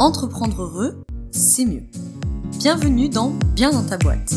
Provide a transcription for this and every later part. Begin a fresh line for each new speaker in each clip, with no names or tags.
Entreprendre heureux, c'est mieux. Bienvenue dans Bien dans ta boîte.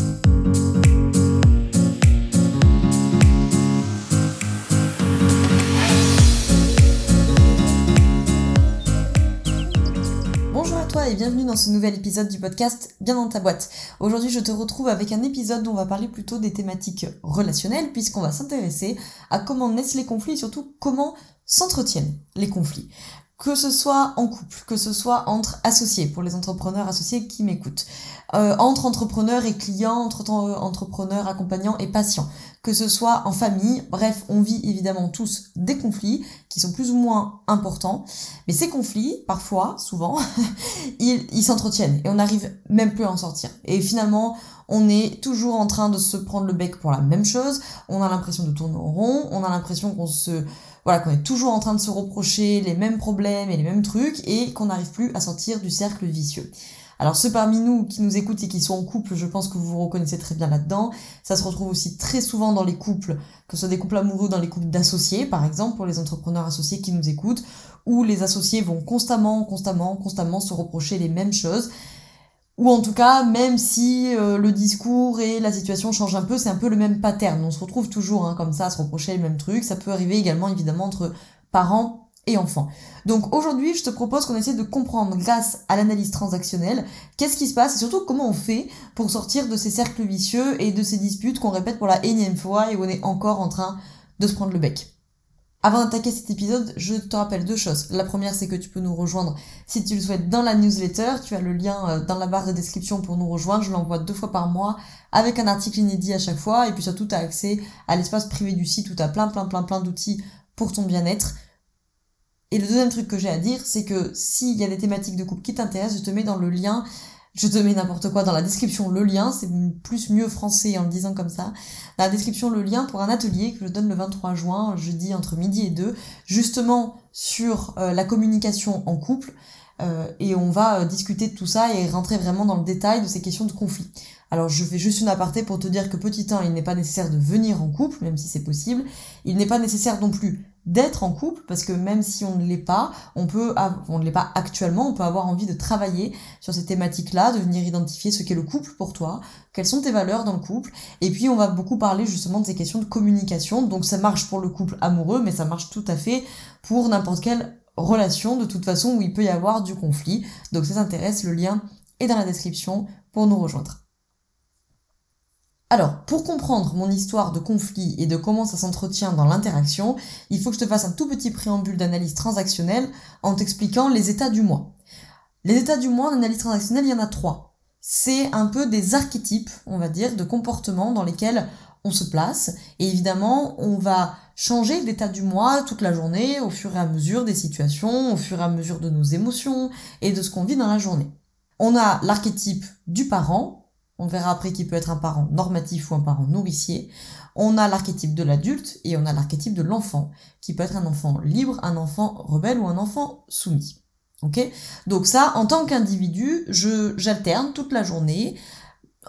Bonjour à toi et bienvenue dans ce nouvel épisode du podcast Bien dans ta boîte. Aujourd'hui je te retrouve avec un épisode où on va parler plutôt des thématiques relationnelles puisqu'on va s'intéresser à comment naissent les conflits et surtout comment s'entretiennent les conflits que ce soit en couple, que ce soit entre associés, pour les entrepreneurs associés qui m'écoutent, euh, entre entrepreneurs et clients, entre entrepreneurs, accompagnants et patients, que ce soit en famille, bref, on vit évidemment tous des conflits qui sont plus ou moins importants, mais ces conflits, parfois, souvent, ils ils s'entretiennent et on n'arrive même plus à en sortir. Et finalement, on est toujours en train de se prendre le bec pour la même chose, on a l'impression de tourner en rond, on a l'impression qu'on se voilà, qu'on est toujours en train de se reprocher les mêmes problèmes et les mêmes trucs et qu'on n'arrive plus à sortir du cercle vicieux. Alors ceux parmi nous qui nous écoutent et qui sont en couple, je pense que vous vous reconnaissez très bien là-dedans. Ça se retrouve aussi très souvent dans les couples, que ce soit des couples amoureux, dans les couples d'associés, par exemple, pour les entrepreneurs associés qui nous écoutent, où les associés vont constamment, constamment, constamment se reprocher les mêmes choses. Ou en tout cas, même si euh, le discours et la situation changent un peu, c'est un peu le même pattern. On se retrouve toujours hein, comme ça à se reprocher les mêmes trucs. Ça peut arriver également évidemment entre parents et enfants. Donc aujourd'hui, je te propose qu'on essaie de comprendre grâce à l'analyse transactionnelle qu'est-ce qui se passe et surtout comment on fait pour sortir de ces cercles vicieux et de ces disputes qu'on répète pour la énième fois et où on est encore en train de se prendre le bec. Avant d'attaquer cet épisode, je te rappelle deux choses. La première, c'est que tu peux nous rejoindre si tu le souhaites dans la newsletter. Tu as le lien euh, dans la barre de description pour nous rejoindre. Je l'envoie deux fois par mois avec un article inédit à chaque fois. Et puis surtout, tu as accès à l'espace privé du site où tu as plein, plein, plein, plein d'outils pour ton bien-être. Et le deuxième truc que j'ai à dire, c'est que s'il y a des thématiques de couple qui t'intéressent, je te mets dans le lien je te mets n'importe quoi dans la description, le lien, c'est plus mieux français en le disant comme ça. Dans la description, le lien pour un atelier que je donne le 23 juin, jeudi entre midi et 2, justement sur euh, la communication en couple. Euh, et on va euh, discuter de tout ça et rentrer vraiment dans le détail de ces questions de conflit. Alors je fais juste une aparté pour te dire que petit 1, il n'est pas nécessaire de venir en couple, même si c'est possible. Il n'est pas nécessaire non plus d'être en couple parce que même si on ne l'est pas, on peut on ne l'est pas actuellement, on peut avoir envie de travailler sur ces thématiques-là, de venir identifier ce qu'est le couple pour toi, quelles sont tes valeurs dans le couple et puis on va beaucoup parler justement de ces questions de communication. Donc ça marche pour le couple amoureux mais ça marche tout à fait pour n'importe quelle relation de toute façon où il peut y avoir du conflit. Donc ça t'intéresse, le lien est dans la description pour nous rejoindre. Alors, pour comprendre mon histoire de conflit et de comment ça s'entretient dans l'interaction, il faut que je te fasse un tout petit préambule d'analyse transactionnelle en t'expliquant les états du moi. Les états du moi en analyse transactionnelle, il y en a trois. C'est un peu des archétypes, on va dire, de comportements dans lesquels on se place. Et évidemment, on va changer d'état du moi toute la journée au fur et à mesure des situations, au fur et à mesure de nos émotions et de ce qu'on vit dans la journée. On a l'archétype du parent, on verra après qui peut être un parent normatif ou un parent nourricier. On a l'archétype de l'adulte et on a l'archétype de l'enfant, qui peut être un enfant libre, un enfant rebelle ou un enfant soumis. Ok? Donc ça, en tant qu'individu, je j'alterne toute la journée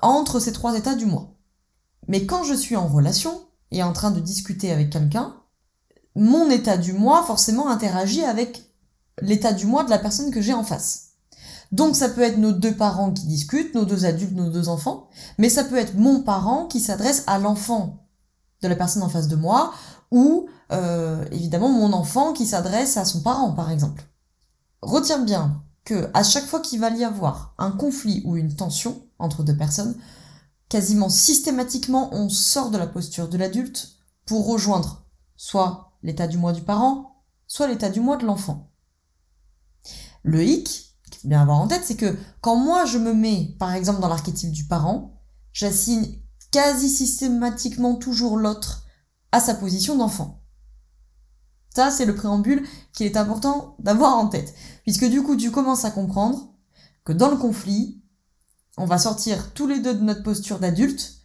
entre ces trois états du moi. Mais quand je suis en relation et en train de discuter avec quelqu'un, mon état du moi forcément interagit avec l'état du moi de la personne que j'ai en face. Donc ça peut être nos deux parents qui discutent, nos deux adultes, nos deux enfants, mais ça peut être mon parent qui s'adresse à l'enfant de la personne en face de moi, ou euh, évidemment mon enfant qui s'adresse à son parent, par exemple. Retiens bien que à chaque fois qu'il va y avoir un conflit ou une tension entre deux personnes, quasiment systématiquement on sort de la posture de l'adulte pour rejoindre soit l'état du moi du parent, soit l'état du moi de l'enfant. Le hic, bien avoir en tête, c'est que quand moi je me mets, par exemple, dans l'archétype du parent, j'assigne quasi systématiquement toujours l'autre à sa position d'enfant. Ça, c'est le préambule qu'il est important d'avoir en tête. Puisque du coup, tu commences à comprendre que dans le conflit, on va sortir tous les deux de notre posture d'adulte.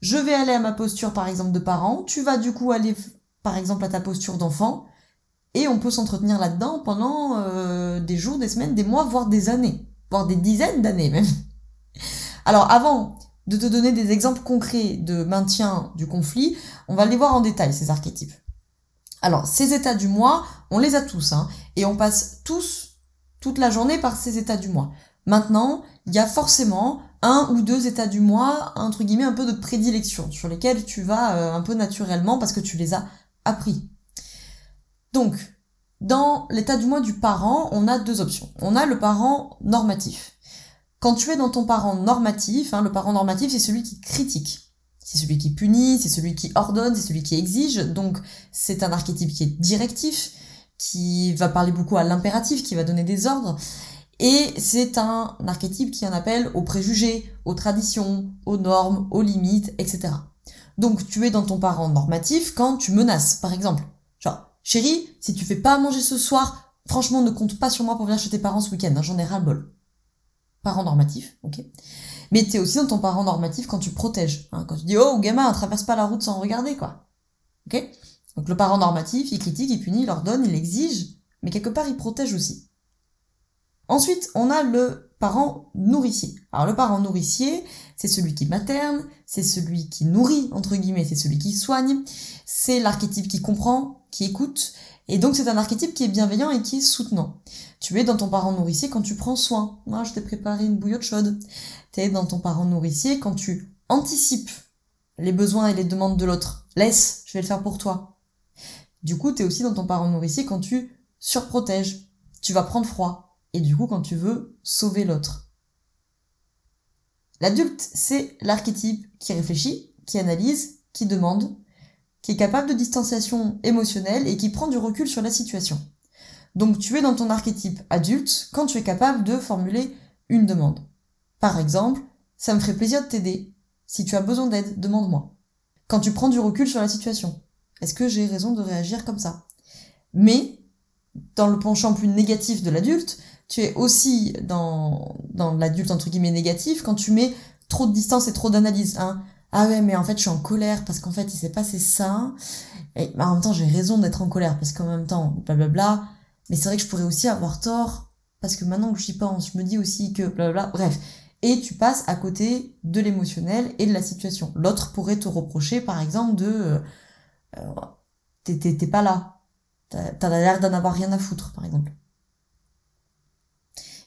Je vais aller à ma posture, par exemple, de parent. Tu vas du coup aller, par exemple, à ta posture d'enfant. Et on peut s'entretenir là-dedans pendant euh, des jours, des semaines, des mois, voire des années, voire des dizaines d'années même. Alors avant de te donner des exemples concrets de maintien du conflit, on va les voir en détail, ces archétypes. Alors, ces états du moi, on les a tous, hein, et on passe tous toute la journée par ces états du moi. Maintenant, il y a forcément un ou deux états du moi, entre guillemets, un peu de prédilection, sur lesquels tu vas euh, un peu naturellement parce que tu les as appris. Donc, dans l'état du moi du parent, on a deux options. On a le parent normatif. Quand tu es dans ton parent normatif, hein, le parent normatif, c'est celui qui critique. C'est celui qui punit, c'est celui qui ordonne, c'est celui qui exige. Donc, c'est un archétype qui est directif, qui va parler beaucoup à l'impératif, qui va donner des ordres. Et c'est un archétype qui en appelle aux préjugés, aux traditions, aux normes, aux limites, etc. Donc tu es dans ton parent normatif quand tu menaces, par exemple. Chérie, si tu fais pas manger ce soir, franchement ne compte pas sur moi pour venir chez tes parents ce week-end, hein, j'en ai ras le bol. Parent normatif, ok. Mais tu es aussi dans ton parent normatif quand tu protèges. Hein, quand tu dis, oh gamin, traverse pas la route sans regarder, quoi. Ok Donc le parent normatif, il critique, il punit, il ordonne, il exige, mais quelque part il protège aussi. Ensuite, on a le parent nourricier. Alors le parent nourricier, c'est celui qui materne, c'est celui qui nourrit, entre guillemets, c'est celui qui soigne, c'est l'archétype qui comprend, qui écoute, et donc c'est un archétype qui est bienveillant et qui est soutenant. Tu es dans ton parent nourricier quand tu prends soin. Moi, je t'ai préparé une bouillotte chaude. Tu es dans ton parent nourricier quand tu anticipes les besoins et les demandes de l'autre. Laisse, je vais le faire pour toi. Du coup, tu es aussi dans ton parent nourricier quand tu surprotèges. Tu vas prendre froid, et du coup quand tu veux sauver l'autre. L'adulte, c'est l'archétype qui réfléchit, qui analyse, qui demande, qui est capable de distanciation émotionnelle et qui prend du recul sur la situation. Donc tu es dans ton archétype adulte quand tu es capable de formuler une demande. Par exemple, ça me ferait plaisir de t'aider. Si tu as besoin d'aide, demande-moi. Quand tu prends du recul sur la situation, est-ce que j'ai raison de réagir comme ça? Mais, dans le penchant plus négatif de l'adulte, tu es aussi dans, dans l'adulte entre guillemets négatif quand tu mets trop de distance et trop d'analyse. Hein. Ah ouais, mais en fait, je suis en colère parce qu'en fait, il s'est passé ça. Et en même temps, j'ai raison d'être en colère parce qu'en même temps, blablabla. Mais c'est vrai que je pourrais aussi avoir tort parce que maintenant que j'y pense, je me dis aussi que blablabla. Bref. Et tu passes à côté de l'émotionnel et de la situation. L'autre pourrait te reprocher, par exemple, de euh, euh t'es pas là. T'as l'air d'en avoir rien à foutre, par exemple.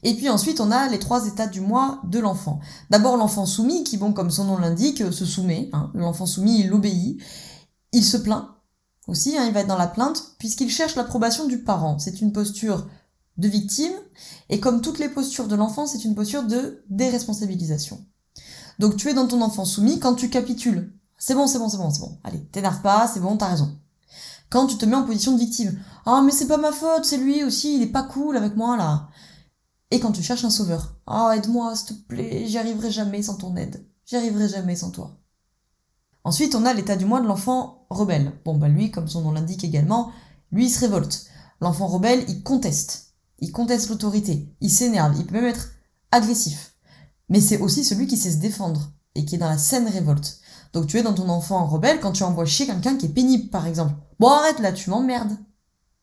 Et puis ensuite, on a les trois états du moi de l'enfant. D'abord l'enfant soumis, qui, bon, comme son nom l'indique, se soumet. Hein. L'enfant soumis, il obéit. Il se plaint aussi, hein, il va être dans la plainte, puisqu'il cherche l'approbation du parent. C'est une posture de victime, et comme toutes les postures de l'enfant, c'est une posture de déresponsabilisation. Donc tu es dans ton enfant soumis quand tu capitules. C'est bon, c'est bon, c'est bon, c'est bon. Allez, t'énerve pas, c'est bon, t'as raison. Quand tu te mets en position de victime. Ah, oh, mais c'est pas ma faute, c'est lui aussi, il est pas cool avec moi, là. Et quand tu cherches un sauveur, oh aide-moi s'il te plaît, j'y arriverai jamais sans ton aide, j'y arriverai jamais sans toi. Ensuite, on a l'état du moi de l'enfant rebelle. Bon bah lui, comme son nom l'indique également, lui il se révolte. L'enfant rebelle, il conteste. Il conteste l'autorité, il s'énerve, il peut même être agressif. Mais c'est aussi celui qui sait se défendre et qui est dans la saine révolte. Donc tu es dans ton enfant rebelle quand tu envoies chier quelqu'un qui est pénible, par exemple. Bon arrête là, tu m'emmerdes.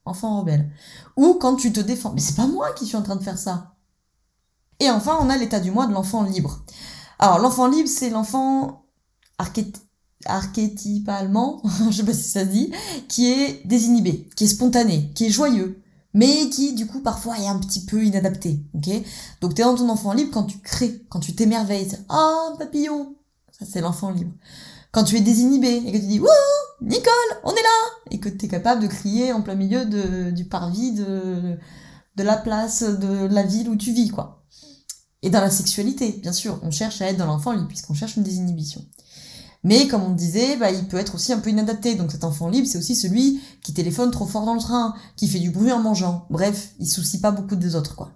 Enfant rebelle. Ou quand tu te défends. Mais c'est pas moi qui suis en train de faire ça. Et enfin, on a l'état du moi de l'enfant libre. Alors, l'enfant libre, c'est l'enfant archétypalement, je sais pas si ça se dit, qui est désinhibé, qui est spontané, qui est joyeux, mais qui, du coup, parfois est un petit peu inadapté, ok? Donc, t'es dans ton enfant libre quand tu crées, quand tu t'émerveilles, ah, papillon Ça, c'est l'enfant libre. Quand tu es désinhibé et que tu dis, wouh, Nicole, on est là Et que tu es capable de crier en plein milieu du parvis de, de la place, de la ville où tu vis, quoi. Et dans la sexualité, bien sûr, on cherche à être dans l'enfant libre, puisqu'on cherche une désinhibition. Mais comme on disait, bah, il peut être aussi un peu inadapté. Donc cet enfant libre, c'est aussi celui qui téléphone trop fort dans le train, qui fait du bruit en mangeant. Bref, il soucie pas beaucoup des autres, quoi.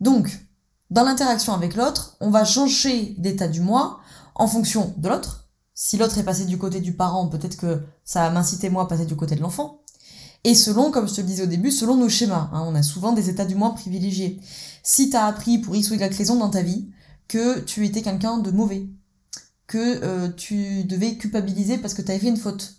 Donc, dans l'interaction avec l'autre, on va changer d'état du moi en fonction de l'autre. Si l'autre est passé du côté du parent, peut-être que ça va m'inciter moi à passer du côté de l'enfant. Et selon, comme je te le disais au début, selon nos schémas. Hein, on a souvent des états du moi privilégiés si t'as appris pour X ou Y raison dans ta vie que tu étais quelqu'un de mauvais, que euh, tu devais culpabiliser parce que t'avais fait une faute.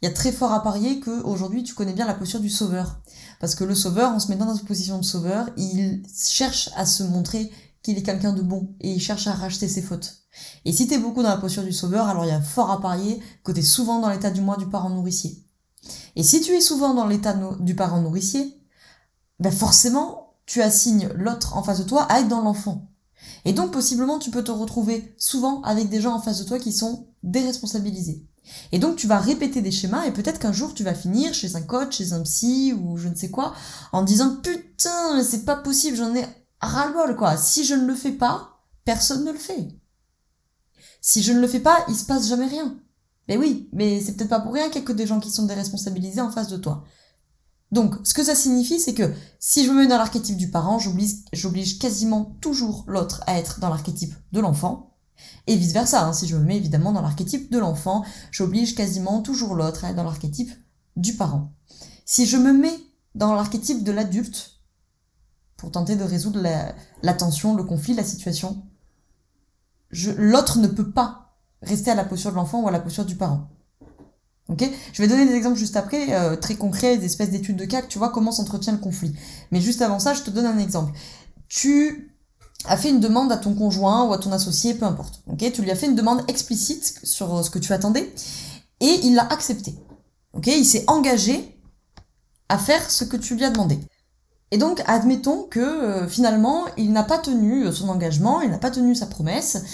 Il y a très fort à parier que aujourd'hui tu connais bien la posture du sauveur. Parce que le sauveur, en se mettant dans une position de sauveur, il cherche à se montrer qu'il est quelqu'un de bon et il cherche à racheter ses fautes. Et si t'es beaucoup dans la posture du sauveur, alors il y a fort à parier que t'es souvent dans l'état du moi du parent nourricier. Et si tu es souvent dans l'état du parent nourricier, ben forcément, tu assignes l'autre en face de toi à être dans l'enfant. Et donc, possiblement, tu peux te retrouver souvent avec des gens en face de toi qui sont déresponsabilisés. Et donc, tu vas répéter des schémas et peut-être qu'un jour, tu vas finir chez un coach, chez un psy ou je ne sais quoi, en disant, putain, c'est pas possible, j'en ai ras-le-bol, quoi. Si je ne le fais pas, personne ne le fait. Si je ne le fais pas, il se passe jamais rien. Mais oui, mais c'est peut-être pas pour rien qu'il y a que des gens qui sont déresponsabilisés en face de toi. Donc, ce que ça signifie, c'est que si je me mets dans l'archétype du parent, j'oblige quasiment toujours l'autre à être dans l'archétype de l'enfant. Et vice versa, hein, si je me mets évidemment dans l'archétype de l'enfant, j'oblige quasiment toujours l'autre à être dans l'archétype du parent. Si je me mets dans l'archétype de l'adulte, pour tenter de résoudre la, tension, le conflit, la situation, l'autre ne peut pas rester à la posture de l'enfant ou à la posture du parent. Ok? Je vais donner des exemples juste après, euh, très concrets, des espèces d'études de cas, que tu vois comment s'entretient le conflit. Mais juste avant ça, je te donne un exemple. Tu as fait une demande à ton conjoint ou à ton associé, peu importe. Ok? Tu lui as fait une demande explicite sur ce que tu attendais et il l'a accepté. Ok? Il s'est engagé à faire ce que tu lui as demandé. Et donc, admettons que euh, finalement, il n'a pas tenu son engagement, il n'a pas tenu sa promesse,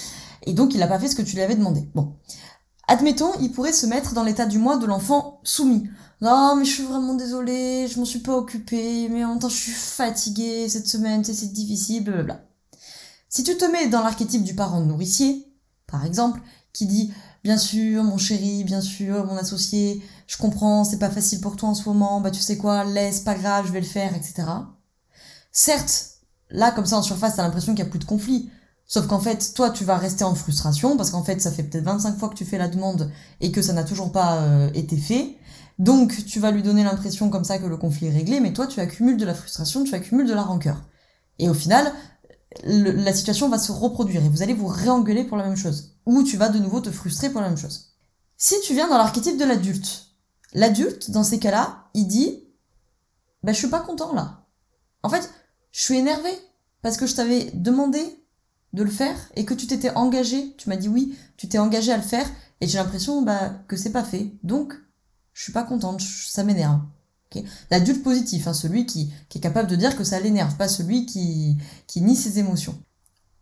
et donc il n'a pas fait ce que tu lui avais demandé. Bon. Admettons, il pourrait se mettre dans l'état du moi de l'enfant soumis. Non, mais je suis vraiment désolée, je m'en suis pas occupée, mais en même temps, je suis fatiguée cette semaine, c'est difficile, blablabla. Si tu te mets dans l'archétype du parent nourricier, par exemple, qui dit Bien sûr, mon chéri, bien sûr, mon associé, je comprends, c'est pas facile pour toi en ce moment, bah tu sais quoi, laisse, pas grave, je vais le faire, etc. Certes, là, comme ça, en surface, t'as l'impression qu'il y a plus de conflit. Sauf qu'en fait, toi, tu vas rester en frustration parce qu'en fait, ça fait peut-être 25 fois que tu fais la demande et que ça n'a toujours pas euh, été fait. Donc, tu vas lui donner l'impression comme ça que le conflit est réglé, mais toi, tu accumules de la frustration, tu accumules de la rancœur. Et au final, la situation va se reproduire et vous allez vous réengueuler pour la même chose. Ou tu vas de nouveau te frustrer pour la même chose. Si tu viens dans l'archétype de l'adulte, l'adulte, dans ces cas-là, il dit, ben, je suis pas content là. En fait, je suis énervé parce que je t'avais demandé de le faire et que tu t'étais engagé, tu m'as dit oui, tu t'es engagé à le faire et j'ai l'impression bah, que c'est pas fait. Donc, je suis pas contente, ça m'énerve. L'adulte positif, hein, celui qui, qui, est capable de dire que ça l'énerve, pas celui qui, qui nie ses émotions.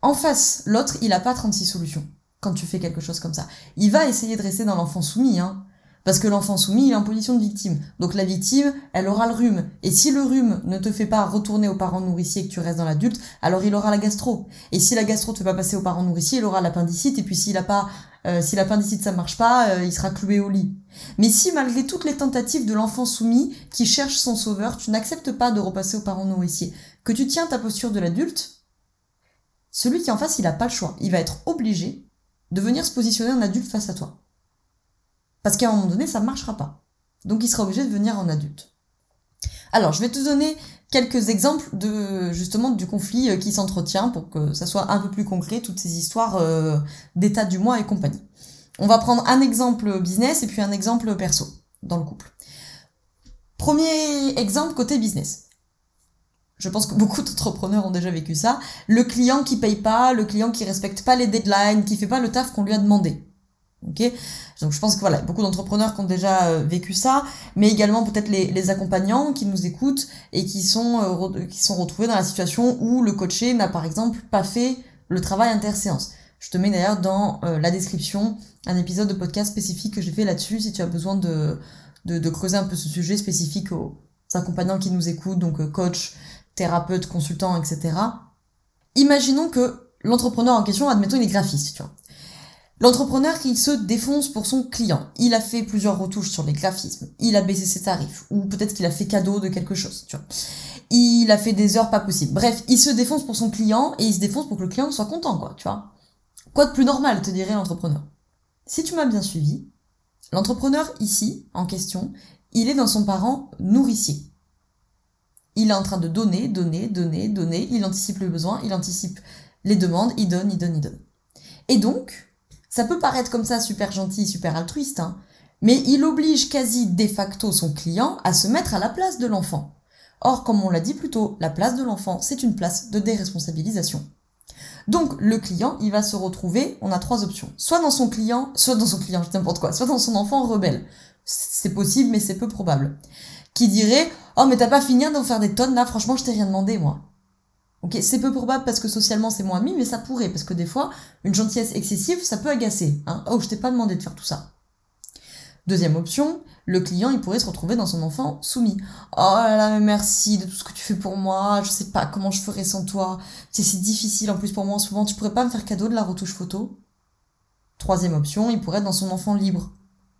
En face, l'autre, il a pas 36 solutions quand tu fais quelque chose comme ça. Il va essayer de rester dans l'enfant soumis, hein, parce que l'enfant soumis, il est en position de victime. Donc la victime, elle aura le rhume. Et si le rhume ne te fait pas retourner aux parents nourriciers et que tu restes dans l'adulte, alors il aura la gastro. Et si la gastro te fait pas passer aux parents nourriciers, il aura l'appendicite. Et puis s'il a pas, euh, si l'appendicite ça marche pas, euh, il sera cloué au lit. Mais si malgré toutes les tentatives de l'enfant soumis qui cherche son sauveur, tu n'acceptes pas de repasser aux parents nourriciers, que tu tiens ta posture de l'adulte, celui qui est en face, il a pas le choix. Il va être obligé de venir se positionner en adulte face à toi. Parce qu'à un moment donné, ça ne marchera pas. Donc il sera obligé de venir en adulte. Alors, je vais te donner quelques exemples justement du conflit euh, qui s'entretient pour que ça soit un peu plus concret, toutes ces histoires euh, d'état du moi et compagnie. On va prendre un exemple business et puis un exemple perso dans le couple. Premier exemple côté business. Je pense que beaucoup d'entrepreneurs ont déjà vécu ça. Le client qui paye pas, le client qui respecte pas les deadlines, qui fait pas le taf qu'on lui a demandé. Ok? Donc je pense que voilà, beaucoup d'entrepreneurs qui ont déjà euh, vécu ça, mais également peut-être les, les, accompagnants qui nous écoutent et qui sont, euh, qui sont retrouvés dans la situation où le coaché n'a par exemple pas fait le travail interséance. Je te mets d'ailleurs dans euh, la description un épisode de podcast spécifique que j'ai fait là-dessus si tu as besoin de, de, de, creuser un peu ce sujet spécifique aux accompagnants qui nous écoutent, donc coach, thérapeute, consultant, etc. Imaginons que l'entrepreneur en question, admettons, il est graphiste, tu vois. L'entrepreneur qui se défonce pour son client, il a fait plusieurs retouches sur les graphismes, il a baissé ses tarifs, ou peut-être qu'il a fait cadeau de quelque chose, tu vois. Il a fait des heures pas possibles. Bref, il se défonce pour son client et il se défonce pour que le client soit content, quoi, tu vois. Quoi de plus normal, te dirait l'entrepreneur? Si tu m'as bien suivi, l'entrepreneur ici, en question, il est dans son parent nourricier. Il est en train de donner, donner, donner, donner, il anticipe le besoin, il anticipe les demandes, il donne, il donne, il donne. Et donc, ça peut paraître comme ça super gentil, super altruiste, hein, mais il oblige quasi de facto son client à se mettre à la place de l'enfant. Or, comme on l'a dit plus tôt, la place de l'enfant, c'est une place de déresponsabilisation. Donc, le client, il va se retrouver, on a trois options. Soit dans son client, soit dans son client, je n'importe quoi, soit dans son enfant rebelle. C'est possible, mais c'est peu probable. qui dirait Oh, mais t'as pas fini d'en faire des tonnes là, franchement, je t'ai rien demandé, moi. Ok, c'est peu probable parce que socialement c'est moins mis, mais ça pourrait, parce que des fois, une gentillesse excessive, ça peut agacer. Hein. Oh, je t'ai pas demandé de faire tout ça. Deuxième option, le client il pourrait se retrouver dans son enfant soumis. Oh là là, merci de tout ce que tu fais pour moi, je sais pas comment je ferais sans toi. C'est difficile en plus pour moi en ce moment, tu pourrais pas me faire cadeau de la retouche photo Troisième option, il pourrait être dans son enfant libre.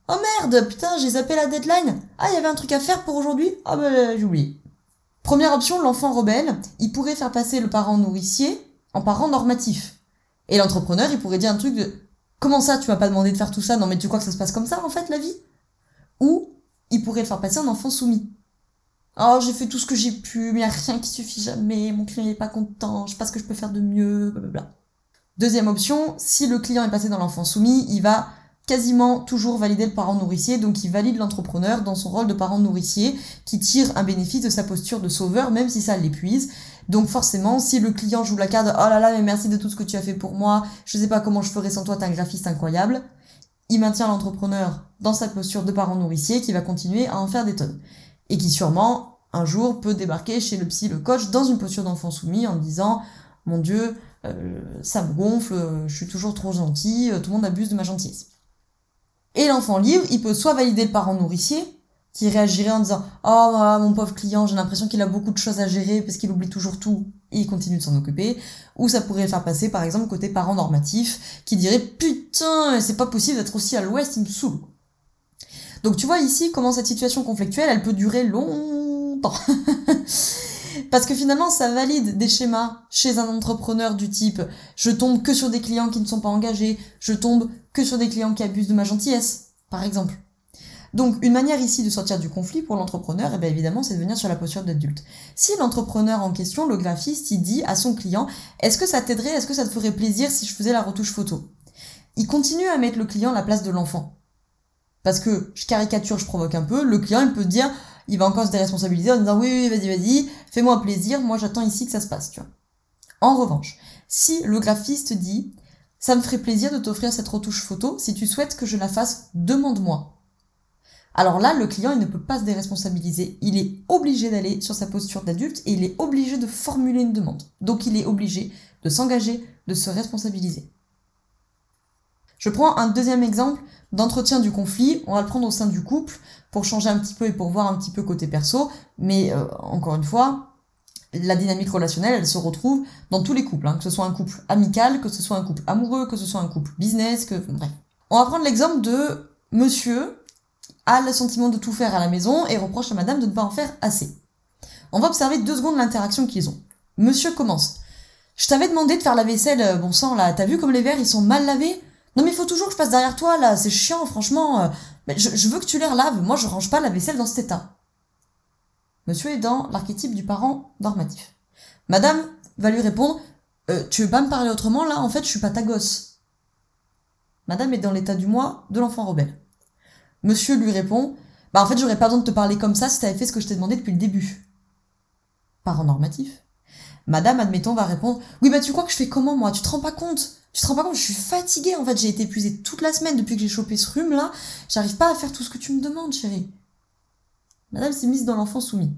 Oh merde, putain, j'ai zappé la deadline. Ah, il y avait un truc à faire pour aujourd'hui Ah bah j'ai oublié. Première option, l'enfant rebelle, il pourrait faire passer le parent nourricier en parent normatif. Et l'entrepreneur, il pourrait dire un truc de Comment ça, tu m'as pas demandé de faire tout ça? Non mais tu crois que ça se passe comme ça en fait la vie? Ou il pourrait le faire passer en enfant soumis. Oh, j'ai fait tout ce que j'ai pu, mais y a rien qui suffit jamais, mon client n'est pas content, je sais pas ce que je peux faire de mieux, blablabla. Deuxième option, si le client est passé dans l'enfant soumis, il va quasiment toujours valider le parent nourricier, donc il valide l'entrepreneur dans son rôle de parent nourricier, qui tire un bénéfice de sa posture de sauveur, même si ça l'épuise. Donc forcément, si le client joue la carte « Oh là là, mais merci de tout ce que tu as fait pour moi, je sais pas comment je ferais sans toi, t'es un graphiste incroyable », il maintient l'entrepreneur dans sa posture de parent nourricier, qui va continuer à en faire des tonnes. Et qui sûrement, un jour, peut débarquer chez le psy, le coach, dans une posture d'enfant soumis, en disant « Mon Dieu, euh, ça me gonfle, je suis toujours trop gentil, euh, tout le monde abuse de ma gentillesse. Et l'enfant libre, il peut soit valider le parent nourricier, qui réagirait en disant Oh mon pauvre client, j'ai l'impression qu'il a beaucoup de choses à gérer parce qu'il oublie toujours tout et il continue de s'en occuper. Ou ça pourrait faire passer par exemple côté parent normatif, qui dirait Putain, c'est pas possible d'être aussi à l'ouest, il me saoule. Donc tu vois ici comment cette situation conflictuelle, elle peut durer longtemps. Parce que finalement, ça valide des schémas chez un entrepreneur du type je tombe que sur des clients qui ne sont pas engagés, je tombe que sur des clients qui abusent de ma gentillesse, par exemple. Donc, une manière ici de sortir du conflit pour l'entrepreneur, eh bien évidemment, c'est de venir sur la posture d'adulte. Si l'entrepreneur en question, le graphiste, il dit à son client, est-ce que ça t'aiderait, est-ce que ça te ferait plaisir si je faisais la retouche photo? Il continue à mettre le client à la place de l'enfant. Parce que je caricature, je provoque un peu, le client, il peut dire, il va encore se déresponsabiliser en disant oui, oui, vas-y, vas-y, fais-moi plaisir, moi j'attends ici que ça se passe, tu vois. En revanche, si le graphiste dit ça me ferait plaisir de t'offrir cette retouche photo, si tu souhaites que je la fasse, demande-moi. Alors là, le client, il ne peut pas se déresponsabiliser. Il est obligé d'aller sur sa posture d'adulte et il est obligé de formuler une demande. Donc il est obligé de s'engager, de se responsabiliser. Je prends un deuxième exemple d'entretien du conflit. On va le prendre au sein du couple pour changer un petit peu et pour voir un petit peu côté perso. Mais euh, encore une fois, la dynamique relationnelle, elle se retrouve dans tous les couples, hein, que ce soit un couple amical, que ce soit un couple amoureux, que ce soit un couple business, que bref. On va prendre l'exemple de monsieur a le sentiment de tout faire à la maison et reproche à madame de ne pas en faire assez. On va observer deux secondes l'interaction qu'ils ont. Monsieur commence. Je t'avais demandé de faire la vaisselle, euh, bon sang là, t'as vu comme les verres ils sont mal lavés? Non mais il faut toujours que je passe derrière toi là, c'est chiant franchement. Euh, je, veux que tu les relaves, moi je range pas la vaisselle dans cet état. Monsieur est dans l'archétype du parent normatif. Madame va lui répondre euh, Tu veux pas me parler autrement là? En fait, je suis pas ta gosse. Madame est dans l'état du moi de l'enfant rebelle. Monsieur lui répond Bah en fait, j'aurais pas besoin de te parler comme ça si t'avais fait ce que je t'ai demandé depuis le début. Parent normatif. Madame, admettons, va répondre Oui, bah tu crois que je fais comment moi? Tu te rends pas compte? Tu te rends pas compte, je suis fatiguée en fait, j'ai été épuisée toute la semaine depuis que j'ai chopé ce rhume là, j'arrive pas à faire tout ce que tu me demandes, chérie. Madame s'est mise dans l'enfant soumis.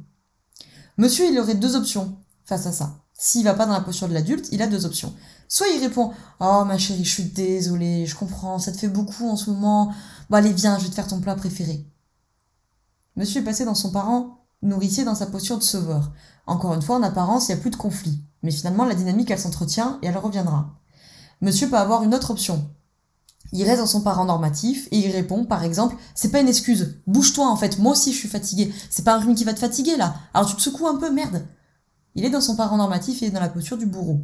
Monsieur, il aurait deux options face à ça. S'il va pas dans la posture de l'adulte, il a deux options. Soit il répond Oh ma chérie, je suis désolée, je comprends, ça te fait beaucoup en ce moment. Bon allez, viens, je vais te faire ton plat préféré. Monsieur est passé dans son parent nourricier dans sa posture de sauveur. Encore une fois, en apparence, il n'y a plus de conflit. Mais finalement, la dynamique, elle s'entretient et elle reviendra. Monsieur peut avoir une autre option. Il reste dans son parent normatif et il répond, par exemple, c'est pas une excuse. Bouge-toi en fait, moi aussi je suis fatigué. C'est pas un rhume qui va te fatiguer là. Alors tu te secoues un peu, merde. Il est dans son parent normatif et dans la posture du bourreau.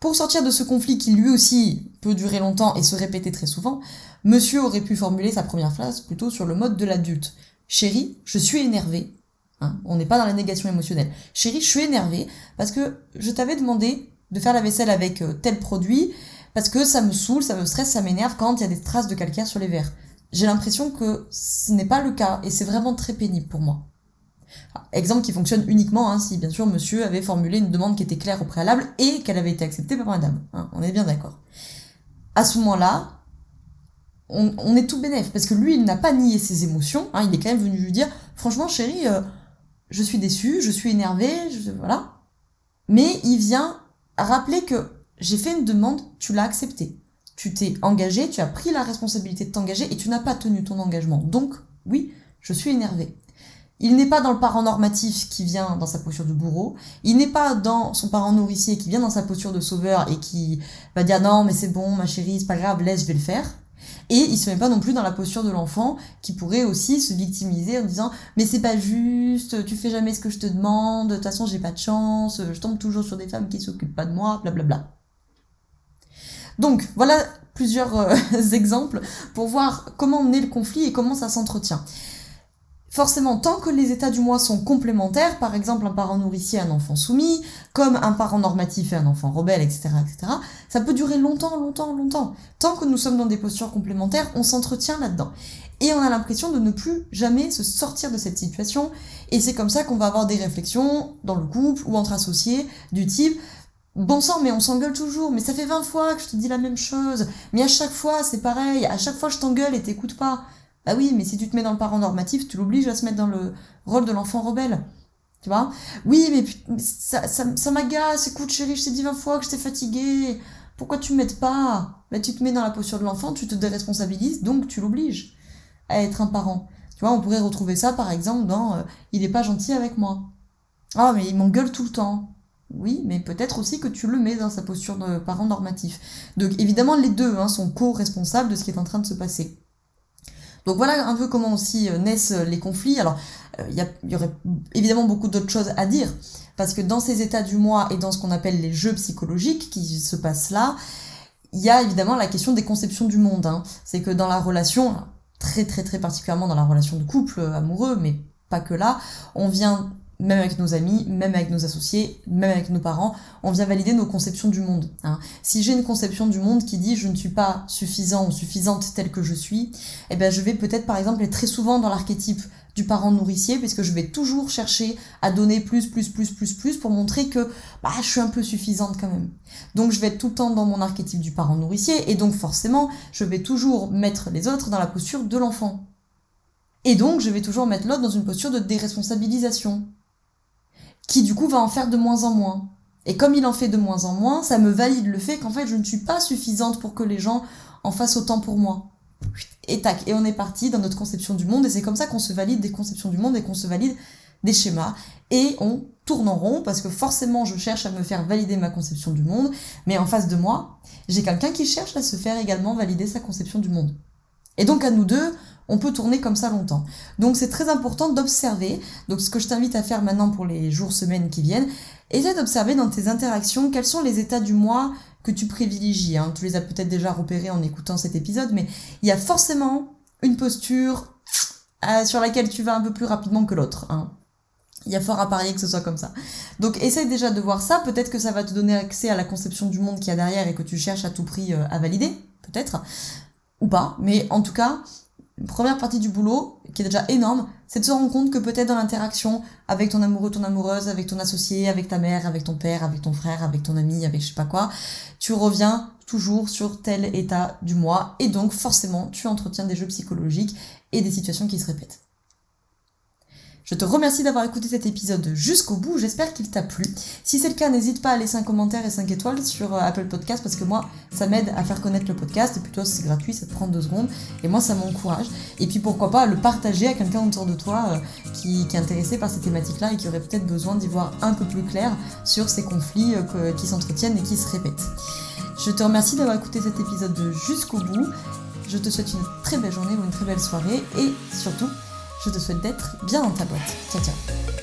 Pour sortir de ce conflit qui lui aussi peut durer longtemps et se répéter très souvent, monsieur aurait pu formuler sa première phrase plutôt sur le mode de l'adulte. Chérie, je suis énervé. Hein, on n'est pas dans la négation émotionnelle. Chérie, je suis énervé parce que je t'avais demandé de faire la vaisselle avec euh, tel produit parce que ça me saoule, ça me stresse, ça m'énerve quand il y a des traces de calcaire sur les verres. J'ai l'impression que ce n'est pas le cas et c'est vraiment très pénible pour moi. Exemple qui fonctionne uniquement hein, si bien sûr monsieur avait formulé une demande qui était claire au préalable et qu'elle avait été acceptée par madame. Hein, on est bien d'accord. À ce moment-là, on, est tout bénef parce que lui il n'a pas nié ses émotions, hein, il est quand même venu lui dire franchement chérie, euh, je suis déçue, je suis énervée, voilà. Mais il vient rappeler que j'ai fait une demande, tu l'as acceptée. Tu t'es engagé, tu as pris la responsabilité de t'engager et tu n'as pas tenu ton engagement. Donc, oui, je suis énervée. Il n'est pas dans le parent normatif qui vient dans sa posture de bourreau. Il n'est pas dans son parent nourricier qui vient dans sa posture de sauveur et qui va dire non mais c'est bon ma chérie c'est pas grave laisse je vais le faire. Et il se met pas non plus dans la posture de l'enfant qui pourrait aussi se victimiser en disant mais c'est pas juste, tu fais jamais ce que je te demande, de toute façon j'ai pas de chance, je tombe toujours sur des femmes qui s'occupent pas de moi, blablabla. Donc voilà plusieurs euh, exemples pour voir comment naît le conflit et comment ça s'entretient forcément, tant que les états du moi sont complémentaires, par exemple un parent nourricier un enfant soumis, comme un parent normatif et un enfant rebelle, etc., etc., ça peut durer longtemps, longtemps, longtemps. Tant que nous sommes dans des postures complémentaires, on s'entretient là-dedans. Et on a l'impression de ne plus jamais se sortir de cette situation, et c'est comme ça qu'on va avoir des réflexions dans le couple ou entre associés du type Bon sang, mais on s'engueule toujours, mais ça fait 20 fois que je te dis la même chose, mais à chaque fois c'est pareil, à chaque fois je t'engueule et t'écoutes pas. Ah oui, mais si tu te mets dans le parent normatif, tu l'obliges à se mettre dans le rôle de l'enfant rebelle. Tu vois? Oui, mais ça, ça, m'agace, écoute chérie, je t'ai dit 20 fois que j'étais fatiguée. Pourquoi tu m'aides pas? Bah, Tu te mets dans la posture de l'enfant, tu te déresponsabilises, donc tu l'obliges à être un parent. Tu vois, on pourrait retrouver ça par exemple dans euh, Il est pas gentil avec moi. Ah, mais il m'engueule tout le temps. Oui, mais peut-être aussi que tu le mets dans sa posture de parent normatif. Donc évidemment, les deux hein, sont co-responsables de ce qui est en train de se passer. Donc voilà un peu comment aussi euh, naissent euh, les conflits. Alors, euh, il y, aurait évidemment beaucoup d'autres choses à dire, parce que dans ces états du moi et dans ce qu'on appelle les jeux psychologiques qui se passent là, il y a évidemment la question des conceptions du monde. Hein. C'est que dans la relation, très très très particulièrement dans la relation de couple amoureux, mais pas que là, on vient même avec nos amis, même avec nos associés, même avec nos parents, on vient valider nos conceptions du monde. Hein. Si j'ai une conception du monde qui dit je ne suis pas suffisant ou suffisante telle que je suis, eh ben je vais peut-être par exemple être très souvent dans l'archétype du parent nourricier puisque je vais toujours chercher à donner plus, plus, plus, plus, plus pour montrer que bah, je suis un peu suffisante quand même. Donc je vais être tout le temps dans mon archétype du parent nourricier et donc forcément je vais toujours mettre les autres dans la posture de l'enfant. Et donc je vais toujours mettre l'autre dans une posture de déresponsabilisation qui du coup va en faire de moins en moins. Et comme il en fait de moins en moins, ça me valide le fait qu'en fait je ne suis pas suffisante pour que les gens en fassent autant pour moi. Et tac, et on est parti dans notre conception du monde, et c'est comme ça qu'on se valide des conceptions du monde et qu'on se valide des schémas. Et on tourne en rond parce que forcément je cherche à me faire valider ma conception du monde, mais en face de moi, j'ai quelqu'un qui cherche à se faire également valider sa conception du monde. Et donc à nous deux, on peut tourner comme ça longtemps. Donc c'est très important d'observer. Donc ce que je t'invite à faire maintenant pour les jours, semaines qui viennent, essaie d'observer dans tes interactions quels sont les états du moi que tu privilégies. Hein. Tu les as peut-être déjà repérés en écoutant cet épisode, mais il y a forcément une posture euh, sur laquelle tu vas un peu plus rapidement que l'autre. Hein. Il y a fort à parier que ce soit comme ça. Donc essaye déjà de voir ça, peut-être que ça va te donner accès à la conception du monde qu'il y a derrière et que tu cherches à tout prix euh, à valider, peut-être, ou pas, mais en tout cas, une première partie du boulot, qui est déjà énorme, c'est de se rendre compte que peut-être dans l'interaction avec ton amoureux, ton amoureuse, avec ton associé, avec ta mère, avec ton père, avec ton frère, avec ton ami, avec je sais pas quoi, tu reviens toujours sur tel état du moi, et donc forcément tu entretiens des jeux psychologiques et des situations qui se répètent. Je te remercie d'avoir écouté cet épisode jusqu'au bout, j'espère qu'il t'a plu. Si c'est le cas, n'hésite pas à laisser un commentaire et 5 étoiles sur euh, Apple Podcast parce que moi, ça m'aide à faire connaître le podcast et puis toi, c'est gratuit, ça te prend deux secondes et moi, ça m'encourage. Et puis pourquoi pas le partager à quelqu'un autour de toi euh, qui, est intéressé par ces thématiques-là et qui aurait peut-être besoin d'y voir un peu plus clair sur ces conflits euh, qui s'entretiennent et qui se répètent. Je te remercie d'avoir écouté cet épisode jusqu'au bout. Je te souhaite une très belle journée ou une très belle soirée et surtout, je te souhaite d'être bien dans ta boîte. Ciao ciao